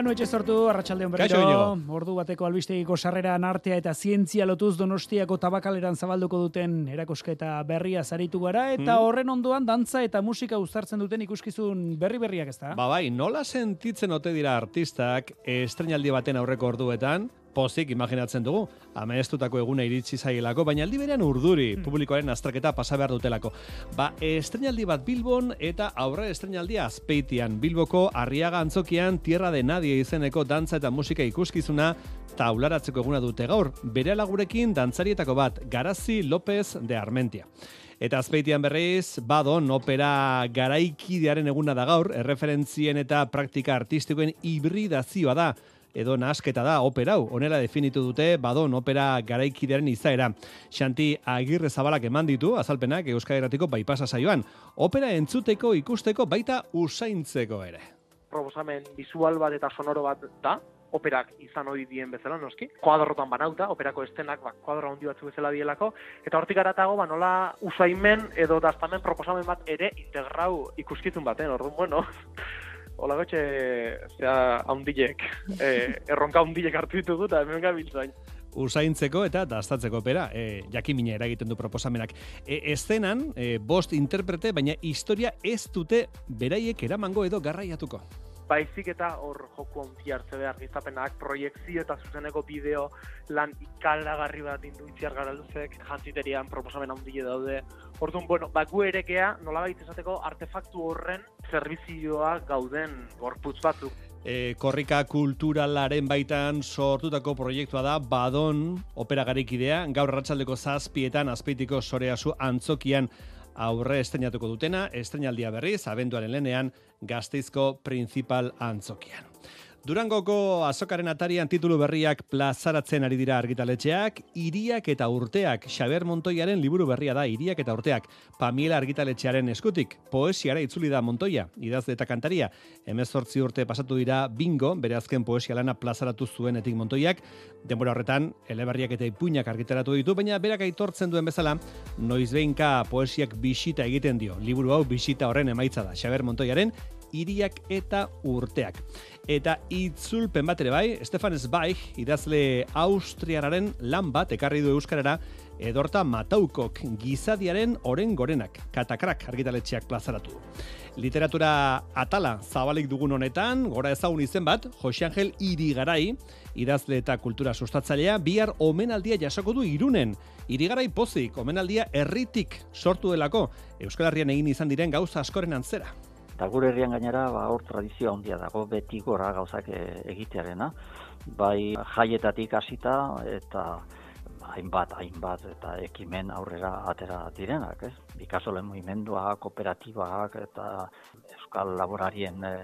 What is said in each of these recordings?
Manu etxe sortu, arratsaldeon berriro, Kaixo, ordu bateko albistegiko sarreran artea eta zientzia lotuz donostiako tabakaleran zabalduko duten erakosketa berria zaritu gara, eta Hmm. horren ondoan dantza eta musika uztartzen duten ikuskizun berri-berriak ez da? Ba bai, nola sentitzen ote dira artistak estrenaldi baten aurreko orduetan, pozik imaginatzen dugu, amestutako eguna iritsi zaielako, baina aldi berean urduri publikoaren astraketa pasa behar dutelako. Ba, estrenaldi bat Bilbon eta aurre estrenaldia azpeitian. Bilboko Arriaga Antzokian Tierra de Nadie izeneko dantza eta musika ikuskizuna taularatzeko eguna dute gaur. Bere lagurekin dantzarietako bat, Garazi López de Armentia. Eta azpeitian berriz, badon opera garaikidearen eguna da gaur, erreferentzien eta praktika artistikoen hibridazioa da, edo nasketa da opera hau, honela definitu dute badon opera garaikidearen izaera. Xanti agirre zabalak eman ditu, azalpenak Euskal Herratiko baipasa saioan. Opera entzuteko, ikusteko, baita usaintzeko ere. proposamen visual bat eta sonoro bat da, operak izan ohi dien bezala noski, kuadrotan banauta, operako estenak ba, kuadro handi batzu bezala dielako, eta hortik aratago ba, nola usaimen edo daztamen proposamen bat ere integrau ikuskizun baten, orduan, bueno, Ola gotxe, zera, haundilek, eh, erronka haundilek hartu ditugu, eta hemen gabiltzain. usaintzeko eta dastatzeko opera, e, jakimina eragiten du proposamenak. E, eszenan, e, bost interprete, baina historia ez dute beraiek eramango edo garraiatuko. Baizik eta hor joku onti hartze behar gizapenak, proiektzio eta zuzeneko bideo lan ikalagarri bat induitziar garalduzek, jantziterian proposamen handile daude. Orduan, bueno, baku erekea, nola esateko artefaktu horren zerbizioa gauden gorputz batzuk. E, korrika kulturalaren baitan sortutako proiektua da Badon opera garikidea, gaur arratsaldeko zazpietan azpeitiko soreazu antzokian aurre estrenatuko dutena, estrenaldia berriz, abenduaren lenean, gazteizko principal antzokian. Durangoko azokaren atarian titulu berriak plazaratzen ari dira argitaletxeak, iriak eta urteak, Xaber Montoiaren liburu berria da, iriak eta urteak, Pamiela argitaletxearen eskutik, poesiara itzuli da Montoia, idazle eta kantaria, emezortzi urte pasatu dira bingo, bere azken poesia lana plazaratu zuenetik Montoiak, denbora horretan, eleberriak eta ipuinak argitaratu ditu, baina berak aitortzen duen bezala, noizbeinka poesiak bisita egiten dio, liburu hau bisita horren emaitza da, Xaber Montoiaren iriak eta urteak. Eta itzulpen bat ere bai, Stefan Zweig, idazle austriararen lan bat ekarri du euskarara, edorta mataukok gizadiaren oren gorenak, katakrak argitaletxeak plazaratu. Literatura atala zabalik dugun honetan, gora ezagun izen bat, Jose Angel Irigarai, idazle eta kultura sustatzailea, bihar omenaldia jasoko du irunen. Irigarai pozik, omenaldia herritik sortu delako, Euskal Herrian egin izan diren gauza askoren antzera. Eta gure herrian gainera, ba, hor tradizioa handia dago, beti gora gauzak e, egitearena. Bai jaietatik hasita eta hainbat, hainbat eta ekimen aurrera atera direnak, ez? Bikasolen movimendua, kooperatibak eta euskal laborarien e,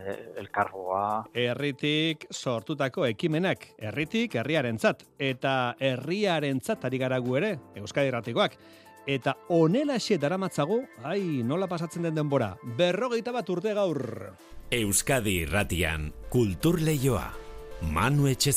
elkargoa. Herritik sortutako ekimenak, herritik herriarentzat eta herriarentzat ari gara gu ere, Euskadi Erratikoak. Eta onelaxe daramatzago, ai, nola pasatzen den denbora, berrogeita bat urte gaur. Euskadi irratian kultur leioa. Manu etxe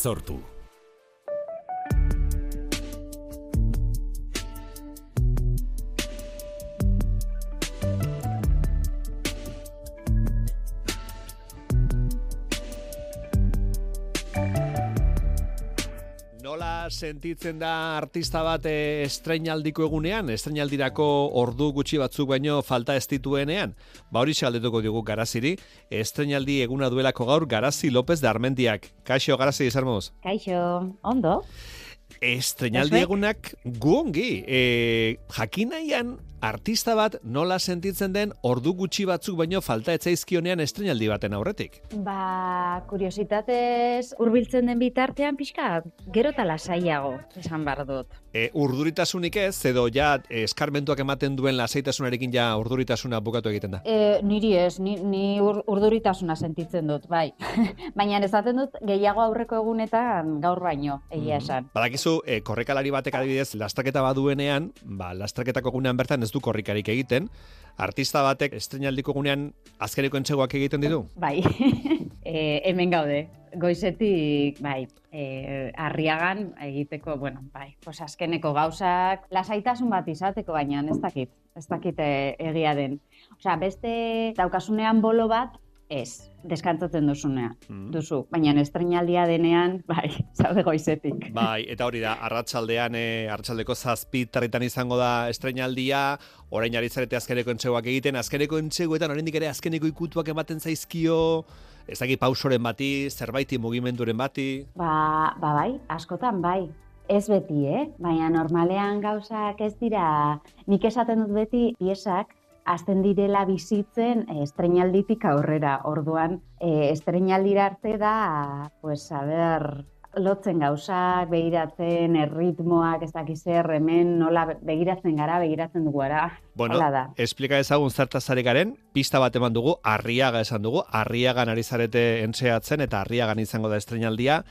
sentitzen da artista bat eh, estreinaldiko egunean, estreinaldirako ordu gutxi batzuk baino falta ez dituenean? Ba hori galdetuko digu garaziri, estreinaldi eguna duelako gaur Garazi López de Armendiak. Kaixo, Garazi, izarmoz? Kaixo, ondo? Estreinaldi egunak guongi. E, jakinaian artista bat nola sentitzen den ordu gutxi batzuk baino falta etzaizkionean estrenaldi baten aurretik. Ba, kuriositatez hurbiltzen den bitartean pixka, gero eta lasaiago, esan bar dut. E, urduritasunik ez, edo ja eskarmentuak ematen duen lasaitasunarekin ja urduritasuna bukatu egiten da. E, niri ez, ni, ni ur, urduritasuna sentitzen dut, bai. Baina esaten dut gehiago aurreko egunetan gaur baino, egia esan. Badakizu, e, korrekalari batek adibidez, lastraketa baduenean, ba, lastraketako gunean bertan ez du korrikarik egiten, artista batek estrenaldiko gunean azkereko entxegoak egiten ditu? Bai, e, hemen gaude, goizetik, bai, e, arriagan egiteko, bueno, bai, pues azkeneko gauzak, lasaitasun bat izateko, baina ez dakit, ez dakit egia den. Osea, beste daukasunean bolo bat, ez, deskantzatzen duzunean, Mm. duzu, baina estrenaldia denean, bai, zaude goizetik. Bai, eta hori da, arratsaldean e, arratsaldeko zazpi tarritan izango da estrenaldia, orain ari zarete azkeneko entxegoak egiten, azkeneko entxegoetan oraindik ere azkeneko ikutuak ematen zaizkio, ez dakit pausoren bati, zerbaiti mugimenduren bati. Ba, ba bai, askotan bai. Ez beti, eh? Baina normalean gauzak ez dira, nik esaten dut beti piesak, azten direla bizitzen eh, estrenalditik aurrera. Orduan, eh, estrenaldira arte da, pues, a ber, lotzen gauzak, begiratzen, erritmoak, ez dakiz zer, hemen nola begiratzen gara, begiratzen dugu gara. Bueno, Hala da. explika ezagun zertaz ari garen, pista bat eman dugu, arriaga esan dugu, arriagan ari zarete entseatzen, eta arriagan izango da estrenaldia,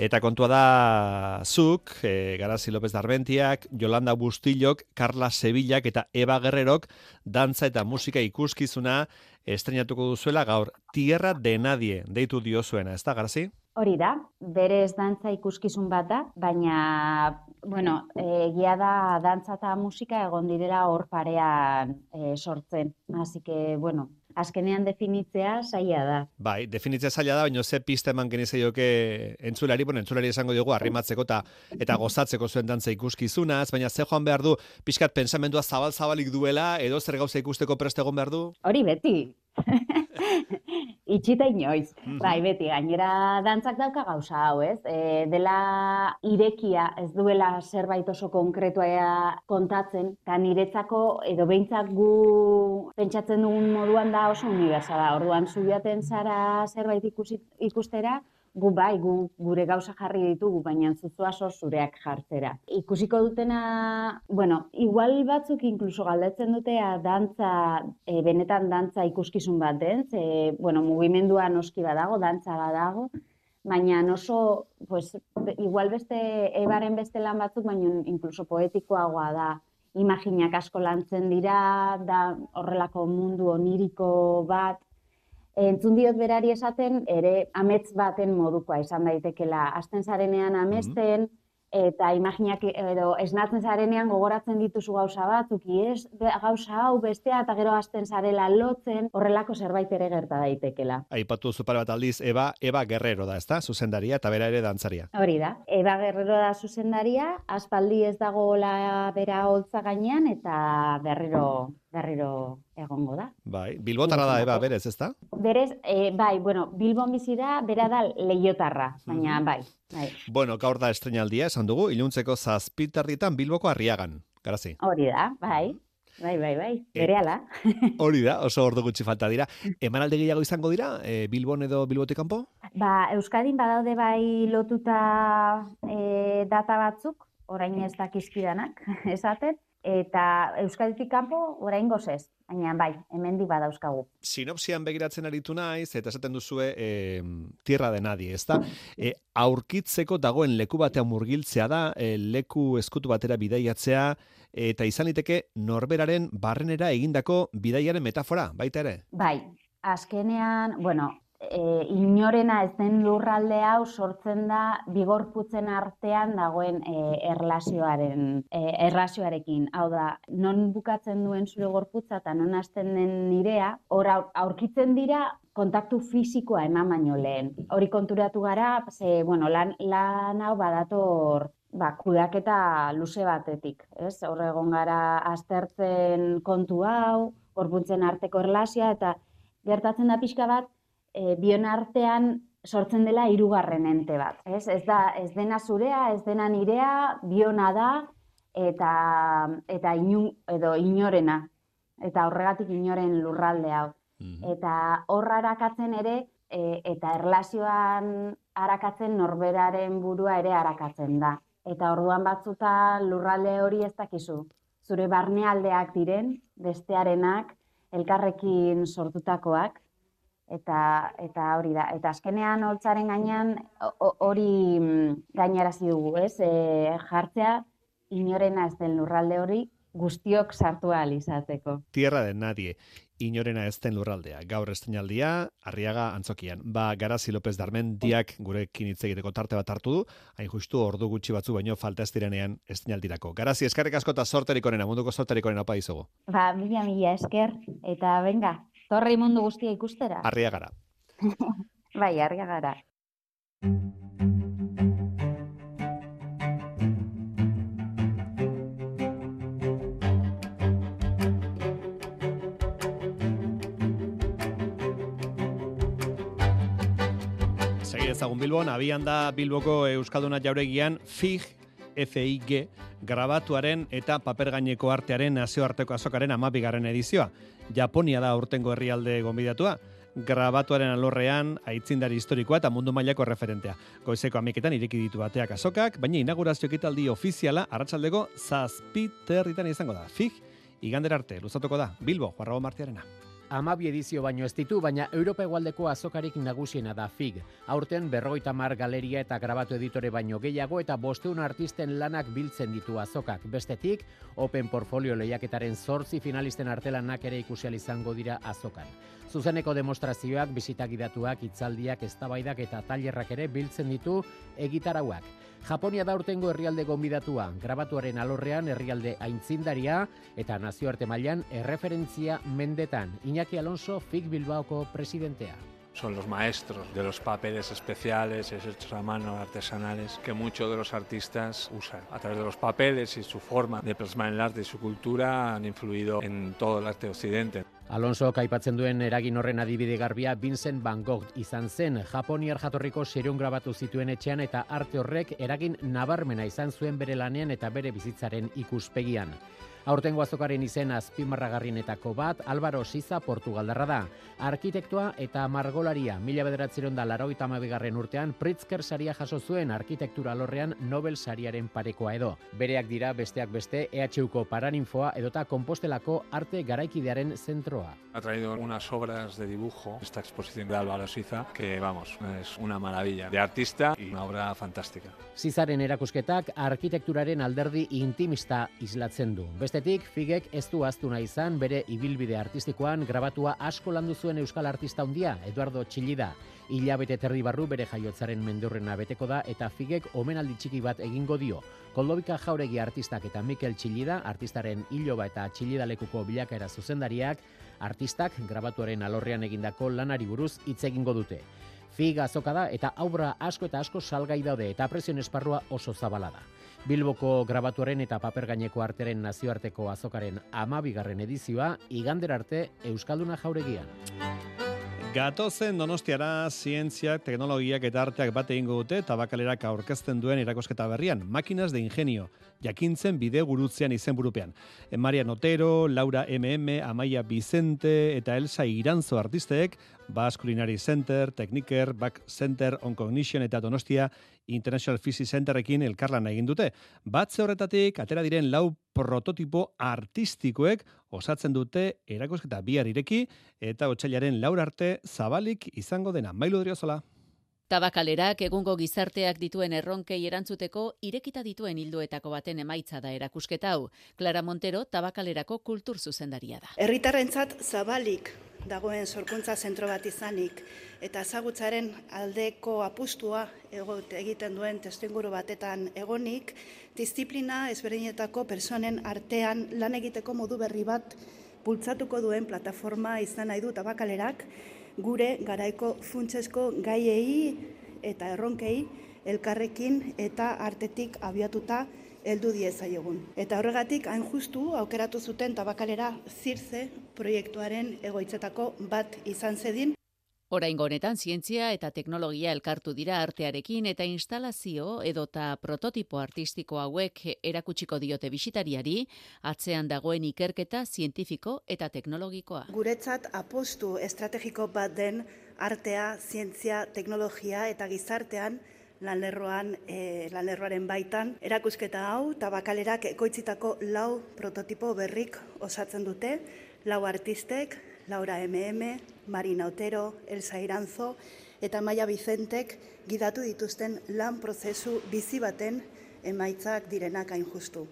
Eta kontua da zuk, e, Garazi López Darbentiak, Yolanda Bustillok, Carla Sevillak eta Eva Guerrerok dantza eta musika ikuskizuna estrenatuko duzuela gaur Tierra de Nadie deitu diozuena, ez da, Garazi? Hori da, berez dantza ikuskizun bat da, baina, bueno, eh, egia da dantza eta musika egon direla hor parean e, sortzen. Así que, bueno, azkenean definitzea zaila da. Bai, definitzea zaila da, baina ze pista eman genizaioke entzulari, bueno, entzulari esango diogu arrimatzeko eta eta gozatzeko zuen dantza ikuskizunaz, baina ze joan behar du, pixkat pensamendua zabal-zabalik duela, edo zer gauza ikusteko prest egon behar du? Hori beti. Itxita inoiz. Bai, beti, gainera dantzak dauka gauza hau, ez? E, dela irekia, ez duela zerbait oso konkretua kontatzen, eta niretzako, edo behintzat gu pentsatzen dugun moduan da oso unibertsala. Orduan, zu joaten zara zerbait ikusi, ikustera, gu bai, gu, gure gauza jarri ditugu, baina zuzua so zureak jartzera. Ikusiko dutena, bueno, igual batzuk inkluso galdetzen dutea dantza, e, benetan dantza ikuskizun bat den, ze, bueno, mugimendua noski badago, dantza badago, baina oso, pues, igual beste, ebaren beste lan batzuk, baina inkluso poetikoagoa da, imaginak asko lantzen dira, da horrelako mundu oniriko bat, Entzun diot berari esaten, ere amets baten modukoa izan daitekela. Azten zarenean amesten, eta imaginak edo esnatzen zarenean gogoratzen dituzu gauza batzuk, ez gauza hau bestea, eta gero azten zarela lotzen, horrelako zerbait ere gerta daitekela. Aipatu zu pare bat aldiz, Eba, Eba Guerrero da, ezta? Zuzendaria eta bera ere dantzaria. Hori da, Eba Guerrero da zuzendaria, aspaldi ez dagoela bera holtza gainean, eta berriro, berriro egongo da. Bai, Bilbotarra da Eba berez, ezta? Berez, e, bai, bueno, Bilbon bizi da, bera da leiotarra, baina bai, bai. Bueno, gaur da estrenaldia, esan dugu, iluntzeko zazpitarritan Bilboko arriagan. Garazi. Hori da, bai. Bai, bai, bai. Eh. Berehala. Hori da, oso ordu gutxi falta dira. Emanaldi gehiago izango dira, e, Bilbon edo Bilbotik kanpo? Ba, Euskadin badaude bai lotuta e, data batzuk, orain ez dakizkidanak, esaten, eta Euskaditik kanpo orain gozez, baina bai, hemendik badauzkagu. Sinopsian begiratzen aritu naiz, eta esaten duzue e, tierra de nadie, ezta? E, aurkitzeko dagoen leku batean murgiltzea da, e, leku eskutu batera bidaiatzea, eta izan liteke norberaren barrenera egindako bidaiaren metafora, baita ere? Bai, azkenean, bueno, e, inorena ez den lurralde hau sortzen da bigorputzen artean dagoen e, erlazioaren, e, erlazioarekin. Hau da, non bukatzen duen zure gorputza eta non hasten den nirea, hor aur- aurkitzen dira kontaktu fisikoa eman baino lehen. Hori konturatu gara, ze, bueno, lan, lan hau badator ba, kudaketa luze batetik, ez? Hor egon gara aztertzen kontu hau, gorpuntzen arteko erlazioa, eta gertatzen da pixka bat, e, bion artean sortzen dela hirugarren ente bat, ez? Ez da ez dena zurea, ez dena nirea, biona da eta, eta inu, edo inorena, eta horregatik inoren lurralde hau. Mhm. Eta horra arakatzen ere, e, eta erlazioan arakatzen norberaren burua ere arakatzen da. Eta orduan batzuta lurralde hori ez dakizu. Zure barnealdeak diren, bestearenak, elkarrekin sortutakoak, eta eta hori da. Eta azkenean holtzaren gainean ho- hori mm, gainarazi dugu, ez? E, jartzea inorena ez den lurralde hori guztiok sartu ahal izateko. Tierra de nadie, inorena ez den lurraldea. Gaur estenaldia, arriaga antzokian. Ba, Garazi López Darmen diak gurekin hitz egiteko tarte bat hartu du, hain justu ordu gutxi batzu baino falta ez direnean estenaldirako. Garazi, eskarrik asko eta sorterik onena, munduko sorterik onena opa dizugu. Ba, mila mila esker, eta venga, torrei mundu guztia ikustera. Arriagara. Bai, argia gara. Segi ezagun Bilbon, abian da Bilboko Euskalduna jauregian FIG, FIG, grabatuaren eta paper gaineko artearen nazioarteko azokaren amabigarren edizioa. Japonia da urtengo herrialde gonbidatua. Grabatuaren alorrean, aitzindari historikoa eta mundu mailako referentea. Goizeko amiketan ireki ditu bateak azokak, baina inaugurazio ekitaldi ofiziala arratsaldeko zazpiterritan izango da. FIG, igander arte, luzatuko da, Bilbo, Juarrago Martiarena. Amabi edizio baino ez ditu, baina Europa Egualdeko azokarik nagusiena da FIG. Aurten berrogeita mar galeria eta grabatu editore baino gehiago eta bosteun artisten lanak biltzen ditu azokak. Bestetik, Open Portfolio lehiaketaren zortzi finalisten artelanak ere ikusial izango dira azokan. Zuzeneko demostrazioak, bisitagidatuak, hitzaldiak, eztabaidak eta tailerrak ere biltzen ditu egitarauak. Japonia da urtengo herrialde gonbidatua, grabatuaren alorrean herrialde aintzindaria eta nazioarte mailan erreferentzia mendetan. Iñaki Alonso, FIG Bilbaoko presidentea. Son los maestros de los papeles especiales, hechos a mano, artesanales, que muchos de los artistas usan. A través de los papeles y su forma de plasmar el arte y su cultura han influido en todo el arte occidente. Alonso aipatzen duen eragin horren adibide garbia Vincent Van Gogh izan zen. Japoniar jatorriko serion grabatu zituen etxean eta arte horrek eragin nabarmena izan zuen bere lanean eta bere bizitzaren ikuspegian. Aurtengo azokaren izen azpimarragarrienetako bat Álvaro Siza Portugaldarra da. Arkitektua eta margolaria mila bederatzeron da laroita amabigarren urtean Pritzker saria jaso zuen arkitektura alorrean Nobel sariaren parekoa edo. Bereak dira besteak beste EHUko Paraninfoa edota Kompostelako arte garaikidearen zentroa. Ha traído unas obras de dibujo, esta exposición de Álvaro Siza, que vamos, es una maravilla de artista y una obra fantástica. Zizaren erakusketak arkitekturaren alderdi intimista islatzen du. Bestetik, Figek ez du aztu nahi izan bere ibilbide artistikoan grabatua asko landu zuen euskal artista handia Eduardo Txillida. Hilabete terdi barru bere jaiotzaren mendurrena beteko da eta Figek omenaldi txiki bat egingo dio. Koldobika Jauregi artistak eta Mikel Txillida, artistaren hiloba eta Txillida lekuko bilakaera zuzendariak, artistak grabatuaren alorrean egindako lanari buruz hitz egingo dute. Fig azoka da eta aurra asko eta asko salgai daude eta presioen esparrua oso zabala da. Bilboko grabatuaren eta paper gaineko arteren nazioarteko azokaren amabigarren edizioa igander arte Euskalduna jauregian. Gatozen donostiara zientziak, teknologiak eta arteak bat egingo dute tabakalerak aurkezten duen erakosketa berrian, Máquinas de Ingenio, jakintzen bide gurutzean izenburupean. Maria Notero, Laura MM, Amaia Vicente eta Elsa Iranzo artisteek, Bas Culinary Center, Techniker, Back Center, On Cognition eta Donostia International Physics Centerekin elkarlan egin dute. Batze horretatik, atera diren lau prototipo artistikoek osatzen dute erakosketa bihar ireki eta otsailaren laur arte zabalik izango dena. Mailu Driozola. Tabakalerak egungo gizarteak dituen erronkei erantzuteko irekita dituen hildoetako baten emaitza da erakusketa hau. Clara Montero tabakalerako kultur zuzendaria da. Herritarrentzat zabalik dagoen sorkuntza zentro bat izanik eta ezagutzaren aldeko apustua egot egiten duen testuinguru batetan egonik, disiplina ezberdinetako personen artean lan egiteko modu berri bat bultzatuko duen plataforma izan nahi du tabakalerak, gure garaiko funtsesko gaiei eta erronkei elkarrekin eta artetik abiatuta heldu diezaiegun. Eta horregatik hain justu aukeratu zuten tabakalera zirze proiektuaren egoitzetako bat izan zedin. Orain honetan zientzia eta teknologia elkartu dira artearekin eta instalazio edota prototipo artistiko hauek erakutsiko diote bisitariari atzean dagoen ikerketa zientifiko eta teknologikoa. Guretzat apostu estrategiko bat den artea, zientzia, teknologia eta gizartean lanlerroan, e, lanlerroaren baitan. Erakusketa hau, tabakalerak ekoitzitako lau prototipo berrik osatzen dute, lau artistek, Laura MM, Marina Otero, Elsa Iranzo eta Maia Vicentek gidatu dituzten lan prozesu bizi baten emaitzak direnak hain justu.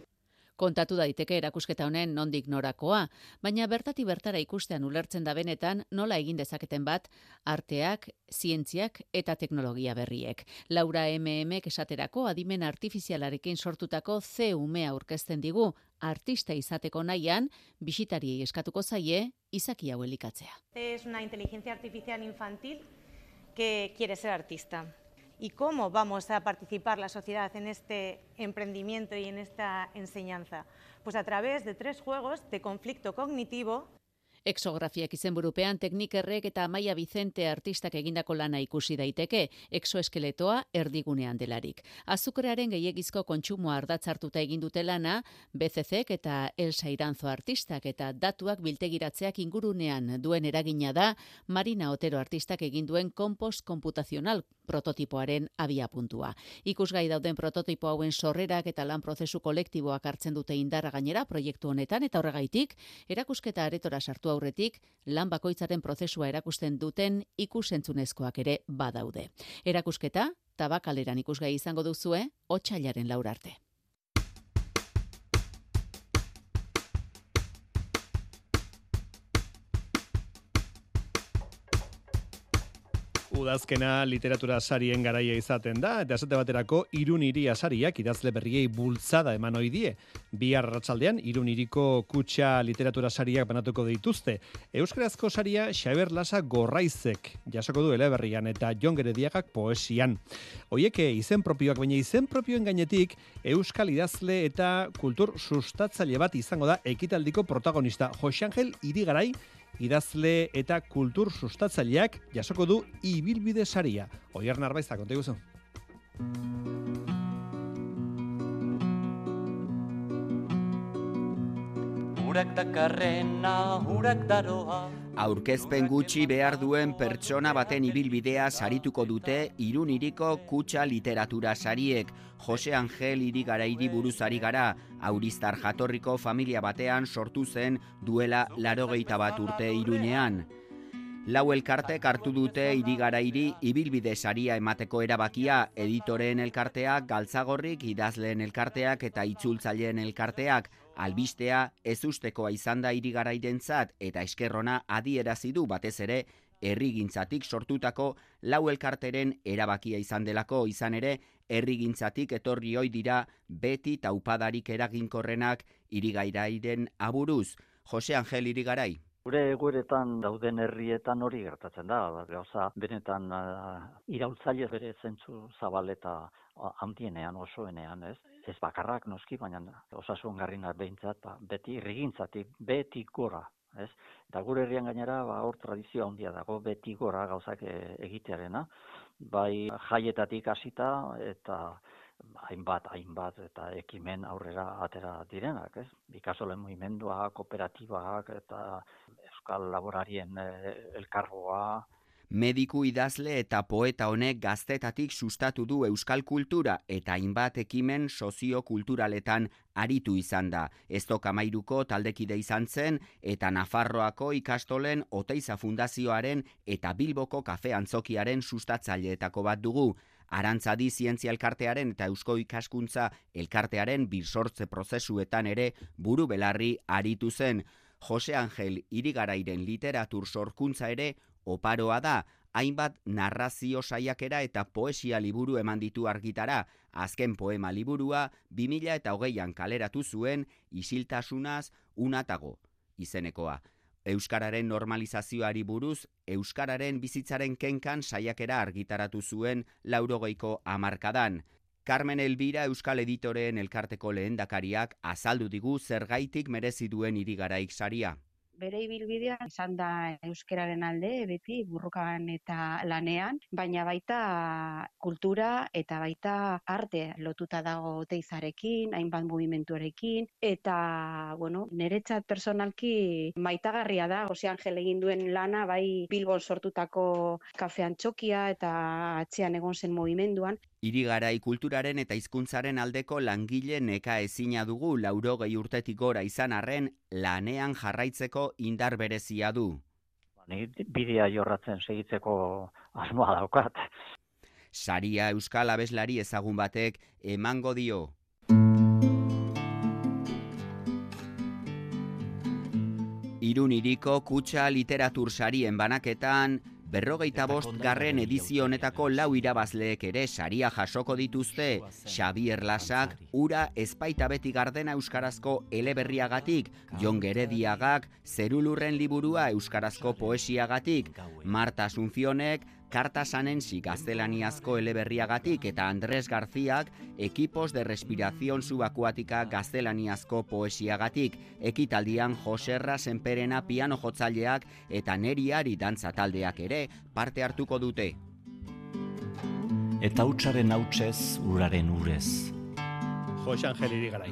Kontatu daiteke erakusketa honen nondik norakoa, baina bertati bertara ikustean ulertzen da benetan nola egin dezaketen bat arteak, zientziak eta teknologia berriek. Laura MM esaterako adimen artifizialarekin sortutako C umea aurkezten digu artista izateko nahian, bisitariei eskatuko zaie, izaki hau elikatzea. Es una inteligencia artificial infantil que quiere ser artista. ¿Y cómo vamos a participar la sociedad en este emprendimiento y en esta enseñanza? Pues a través de tres juegos de conflicto cognitivo, Exografiak izenburupean teknikerrek eta Maia Vicente artistak egindako lana ikusi daiteke, exoeskeletoa erdigunean delarik. Azukrearen gehiagizko kontsumoa ardatzartuta egin dute lana, BCCek eta Elsa Iranzo artistak eta datuak biltegiratzeak ingurunean duen eragina da, Marina Otero artistak egin duen kompost komputazional prototipoaren abia puntua. Ikusgai dauden prototipo hauen sorrerak eta lan prozesu kolektiboak hartzen dute indarra gainera proiektu honetan eta horregaitik erakusketa aretora sartu aurretik lan bakoitzaren prozesua erakusten duten ikusentzunezkoak ere badaude. Erakusketa tabakaleran ikusgai izango duzue otsailaren laur arte. Udazkena literatura sarien garaia izaten da, eta esate baterako irun iria sariak idazle berriei bultzada eman oidie. Bi arratsaldean irun iriko kutsa literatura sariak banatuko dituzte. Euskarazko saria Xaber Lasa Gorraizek jasoko du eleberrian eta Jon Gerediagak poesian. Oieke izen propioak baina izen propioen gainetik Euskal idazle eta kultur sustatzaile bat izango da ekitaldiko protagonista Jose Angel Irigarai idazle eta kultur sustatzaileak jasoko du ibilbide saria. Oier Narbaiza, konta iguzu. Urak dakarrena, urak daroa, aurkezpen gutxi behar duen pertsona baten ibilbidea sarituko dute iruniriko kutsa literatura sariek. Jose Angel irigara buruzari gara, auristar jatorriko familia batean sortu zen duela larogeita bat urte irunean. Lau elkartek hartu dute irigarairi ibilbide saria emateko erabakia, editoreen elkarteak, galtzagorrik, idazleen elkarteak eta itzultzaileen elkarteak, albistea ez ustekoa izan da irigarairentzat eta eskerrona adierazi du batez ere herrigintzatik sortutako lau elkarteren erabakia izan delako izan ere herrigintzatik etorri hoi dira beti taupadarik eraginkorrenak irigairairen aburuz. Jose Angel irigarai. Gure egueretan dauden herrietan hori gertatzen da, gauza benetan uh, irautzaile bere zentzu zabal eta handienean osoenean, ez? Ez bakarrak noski, baina osasun garrina behintzat, ba, beti irrigintzatik, beti gora, ez? Eta gure herrian gainera, ba, hor tradizioa handia dago, beti gora gauzak e, egitearena, bai jaietatik hasita eta hainbat, hainbat eta ekimen aurrera atera direnak, ez? Bikasolen movimendua, kooperatibak eta euskal laborarien e, elkargoa, Mediku idazle eta poeta honek gaztetatik sustatu du euskal kultura eta hainbat ekimen soziokulturaletan aritu izan da. Ez kamairuko taldekide izan zen eta Nafarroako ikastolen Oteiza Fundazioaren eta Bilboko Kafe Antzokiaren sustatzaileetako bat dugu. Arantzadi zientzia elkartearen eta eusko ikaskuntza elkartearen birsortze prozesuetan ere buru belarri aritu zen. Jose Angel irigarairen literatur sorkuntza ere oparoa da, hainbat narrazio saiakera eta poesia liburu eman ditu argitara, azken poema liburua 2000 eta hogeian kaleratu zuen isiltasunaz unatago izenekoa. Euskararen normalizazioari buruz, Euskararen bizitzaren kenkan saiakera argitaratu zuen laurogeiko amarkadan. Carmen Elvira Euskal Editoreen elkarteko lehendakariak azaldu digu zergaitik merezi duen irigaraik saria bere ibilbidea izan da euskeraren alde, beti burrukan eta lanean, baina baita kultura eta baita arte lotuta dago teizarekin, hainbat movimentuarekin, eta, bueno, niretzat personalki maitagarria da, Jose Angel egin duen lana, bai Bilbon sortutako kafean txokia eta atzean egon zen movimenduan. Irigarai kulturaren eta hizkuntzaren aldeko langile neka ezina dugu laurogei urtetik gora izan arren lanean jarraitzeko indar berezia du. Ni bidea jorratzen segitzeko asmoa daukat. Saria Euskal Abeslari ezagun batek emango dio. Irun iriko kutsa literatur sarien banaketan, berrogeita bost garren edizio honetako lau irabazleek ere saria jasoko dituzte, Xavier Lasak, ura ezpaita beti gardena euskarazko eleberriagatik, Jon Gerediagak, Zerulurren liburua euskarazko poesiagatik, Marta Asunzionek, Karta Sanensi gaztelaniazko eleberriagatik eta Andres Garziak ekipos de respiración subakuatika gaztelaniazko poesiagatik, ekitaldian Joserra Senperena piano jotzaileak eta neriari dantza taldeak ere parte hartuko dute. Eta hutsaren hautsez, uraren urez. Jose Angel Irigarai.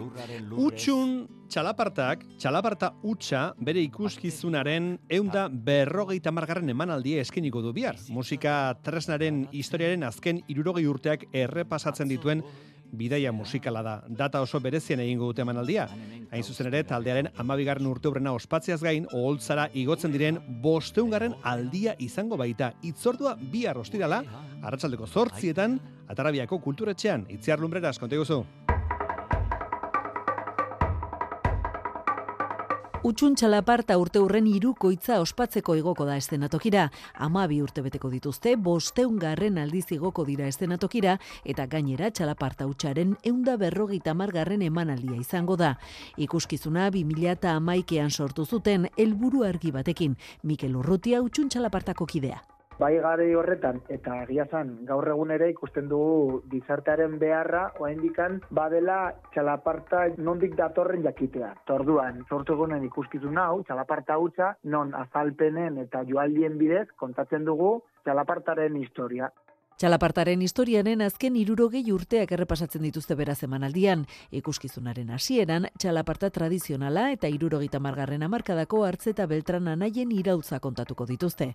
Utxun txalapartak, txalaparta utxa bere ikuskizunaren eunda berrogeita margarren emanaldia eskeniko du bihar. Musika tresnaren historiaren azken irurogei urteak errepasatzen dituen bidaia musikala da. Data oso berezian egingo dute emanaldia. Hain zuzen ere, taldearen amabigarren urte horrena ospatziaz gain, oholtzara igotzen diren bosteungarren aldia izango baita. Itzordua bihar ostirala, arratsaldeko zortzietan, atarabiako kulturetxean, itziar lumbreras, konte guzu. Utsun txalaparta urte urren irukoitza ospatzeko igoko da estenatokira. Amabi urte beteko dituzte, bosteun garren aldiz igoko dira estenatokira, eta gainera txalaparta utxaren eunda berrogeita margarren emanaldia izango da. Ikuskizuna 2000 eta amaikean sortu zuten, helburu argi batekin, Mikel Urrutia utsun txalapartako kidea. Bai gare horretan, eta egia zan, gaur egun ere ikusten dugu gizartearen beharra, oaindikan badela txalaparta nondik datorren jakitea. Torduan, sortu egunen ikuskizun hau, txalaparta hutsa, non azalpenen eta joaldien bidez kontatzen dugu txalapartaren historia. Txalapartaren historianen azken irurogei urteak errepasatzen dituzte beraz emanaldian. Ikuskizunaren hasieran txalaparta tradizionala eta irurogeita margarren amarkadako hartze eta beltran anaien irautza kontatuko dituzte.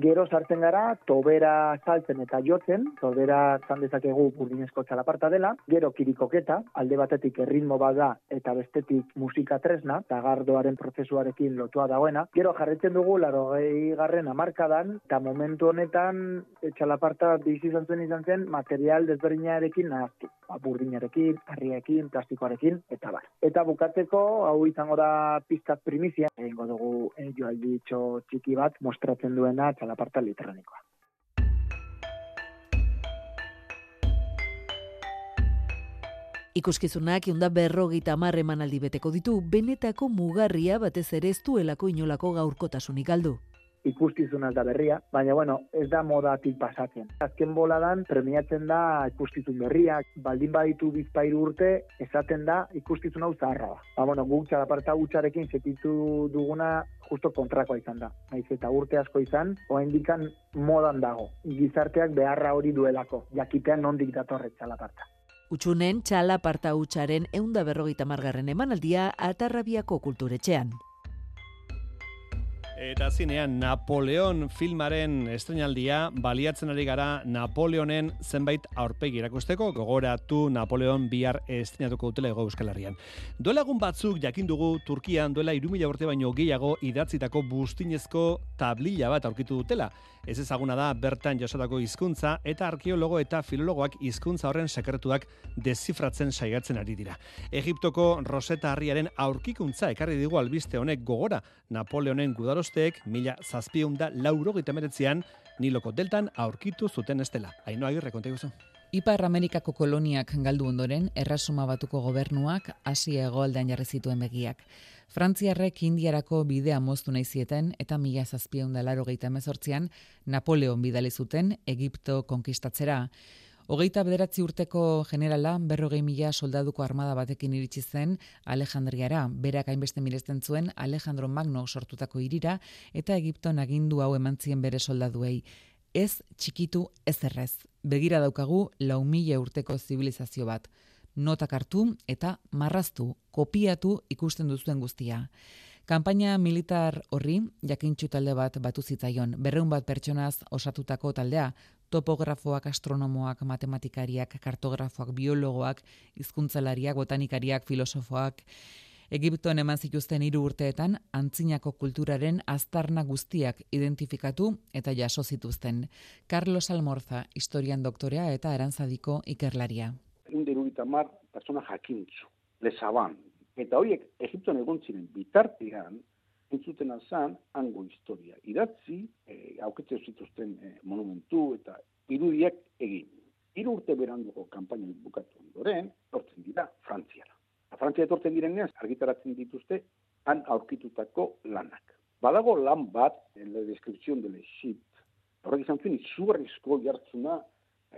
Gero sartzen gara, tobera saltzen eta jotzen, tobera zan dezakegu burdinezko txalaparta dela, gero kirikoketa, alde batetik erritmo bada eta bestetik musika tresna, eta gardoaren prozesuarekin lotua dagoena, gero jarretzen dugu laro garren amarkadan, eta momentu honetan txalaparta bizi izan zen izan zen material desberdinarekin nahaztu. Ba, burdinarekin, harriekin, plastikoarekin, eta bar. Eta bukatzeko, hau izango da piztat primizia, egingo dugu e, joaldi txiki bat, mostratzen duena txalaparta elektronikoa. Ikuskizunak eunda berrogeita marre emanaldi beteko ditu, benetako mugarria batez ere ez duelako inolako gaurkotasunik galdu ikuskizuna da berria, baina bueno, ez da modatik pasatzen. Azken boladan premiatzen da ikuskizun berriak, baldin baditu bizpairu urte, esaten da ikuskizun hau zaharra da. Ba, bueno, guk txalaparta gutxarekin setitu duguna justo kontrakoa izan da. Naiz eta urte asko izan, oa indikan modan dago. Gizarteak beharra hori duelako, jakitean nondik datorre txalaparta. Utsunen txalaparta utxaren eunda berrogeita margarren emanaldia atarrabiako kulturetxean. Eta zinean Napoleon filmaren estrenaldia baliatzen ari gara Napoleonen zenbait aurpegi erakusteko gogoratu Napoleon bihar estrenatuko dutela ego Euskal Herrian. Duela egun batzuk jakin dugu Turkian duela 3000 urte baino gehiago idatzitako bustinezko tablilla bat aurkitu dutela. Ez ezaguna da bertan jasotako hizkuntza eta arkeologo eta filologoak hizkuntza horren sekretuak dezifratzen saiatzen ari dira. Egiptoko Roseta Harriaren aurkikuntza ekarri digu albiste honek gogora Napoleonen gudarosteek mila zazpion da lauro gitameretzean niloko deltan aurkitu zuten estela. Aino agirre, konta guzu. Ipar Amerikako koloniak galdu ondoren, errasuma batuko gobernuak hasi egoaldean jarri zituen begiak. Frantziarrek indiarako bidea moztu nahi zieten eta mila zazpieun dalaro gehieta Napoleon bidali zuten Egipto konkistatzera. Hogeita bederatzi urteko generala, berrogei mila soldaduko armada batekin iritsi zen Alejandriara, berak hainbeste miresten zuen Alejandro Magno sortutako irira, eta Egipton agindu hau eman zien bere soldaduei. Ez txikitu ez errez. Begira daukagu lau mila urteko zibilizazio bat. Notak hartu eta marraztu, kopiatu ikusten duzuen guztia. Kanpaina militar horri jakintxu talde bat batu zitzaion, berreun bat pertsonaz osatutako taldea, topografoak, astronomoak, matematikariak, kartografoak, biologoak, hizkuntzalariak, botanikariak, filosofoak, Egiptoan eman zituzten hiru urteetan antzinako kulturaren aztarna guztiak identifikatu eta jaso zituzten. Carlos Almorza, historian doktorea eta arantzadiko ikerlaria. Inderurita mar, persona jakintzu, lezaban, Eta horiek Egipton egon ziren bitartean, entzuten azan, hango historia. Idatzi, e, auketzen zituzten e, monumentu eta irudiek egin. Hiru urte beranduko kanpaina bukatu ondoren, tortzen dira Frantziara. Frantzia etortzen direnean, argitaratzen dituzte, han aurkitutako lanak. Badago lan bat, en la descripción del Egipto, horrek izan zuen, izugarrizko jartzuna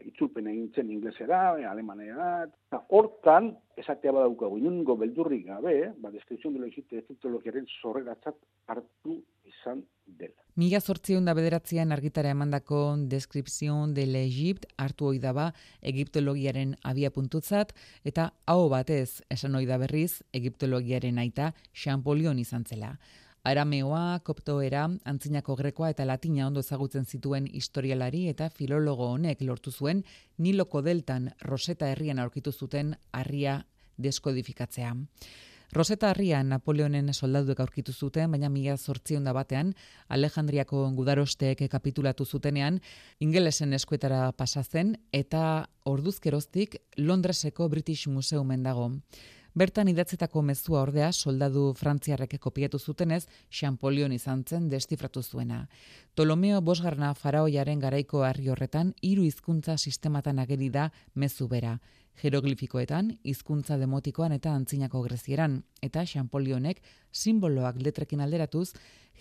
itzulpen egin inglesera, alemanera, eta hortan, esatea badaukagu, inungo beldurri gabe, ba, deskrizion dela egite egiptologiaren sorreratzat hartu izan dela. Mila zortzion da bederatzean argitara emandako deskripzion de l'Egipt hartu hoi daba egiptologiaren abia puntutzat, eta hau batez esan hoi da berriz egiptologiaren aita Champollion izan zela. Arameoa, koptoera, antzinako grekoa eta latina ondo ezagutzen zituen historialari eta filologo honek lortu zuen Niloko deltan Roseta herrian aurkitu zuten harria deskodifikatzea. Roseta harria Napoleonen soldaduek aurkitu zuten, baina mila zortzion da batean, Alejandriako gudarosteek kapitulatu zutenean, ingelesen eskuetara pasazen, eta orduzkeroztik Londreseko British Museumen dago. Bertan idatzetako mezua ordea soldadu frantziarrek kopiatu zutenez, Champollion izan zen destifratu zuena. Tolomeo Bosgarna faraoiaren garaiko harri horretan hiru hizkuntza sistematan ageri da mezu bera. Jeroglifikoetan, hizkuntza demotikoan eta antzinako grezieran, eta Champolionek simboloak letrekin alderatuz,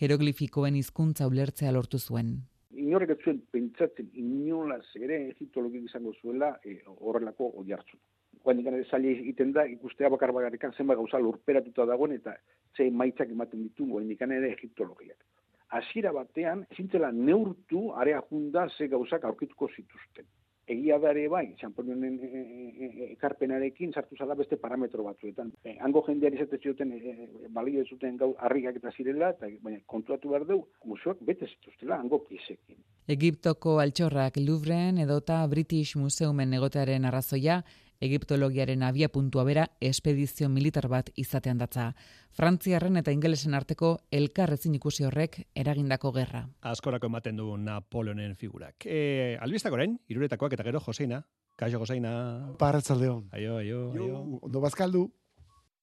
jeroglifikoen hizkuntza ulertzea lortu zuen. Inorek zuen pentsatzen inolaz ere egiptologik izango zuela e, horrelako odiartzu ikan ere zaila egiten da, ikustea bakar bakarrikan zenba gauza lurperatuta dagoen eta ze maitzak ematen ditu ikan ere egiptologiak. Hasiera batean, ezintzela neurtu area junda ze gauzak aurkituko zituzten. Egia da ere bai, txamponionen e, e, e, ekarpenarekin sartu zala beste parametro batzuetan. E, hango jendeari zate zioten, e, balio zuten gau harrikak eta zirela, eta baina kontuatu behar dugu, museoak bete zituztela hango pisekin. Egiptoko altxorrak Louvren edota British Museumen egotearen arrazoia, Egiptologiaren abia puntua bera espedizio militar bat izatean datza. Frantziarren eta ingelesen arteko elkarrezin ikusi horrek eragindako gerra. Askorako ematen du Napoleonen figurak. E, albistak orain, iruretakoak eta gero Joseina. Kaixo Joseina. Parratzaldeon. Aio, aio, aio. Ondo bazkaldu.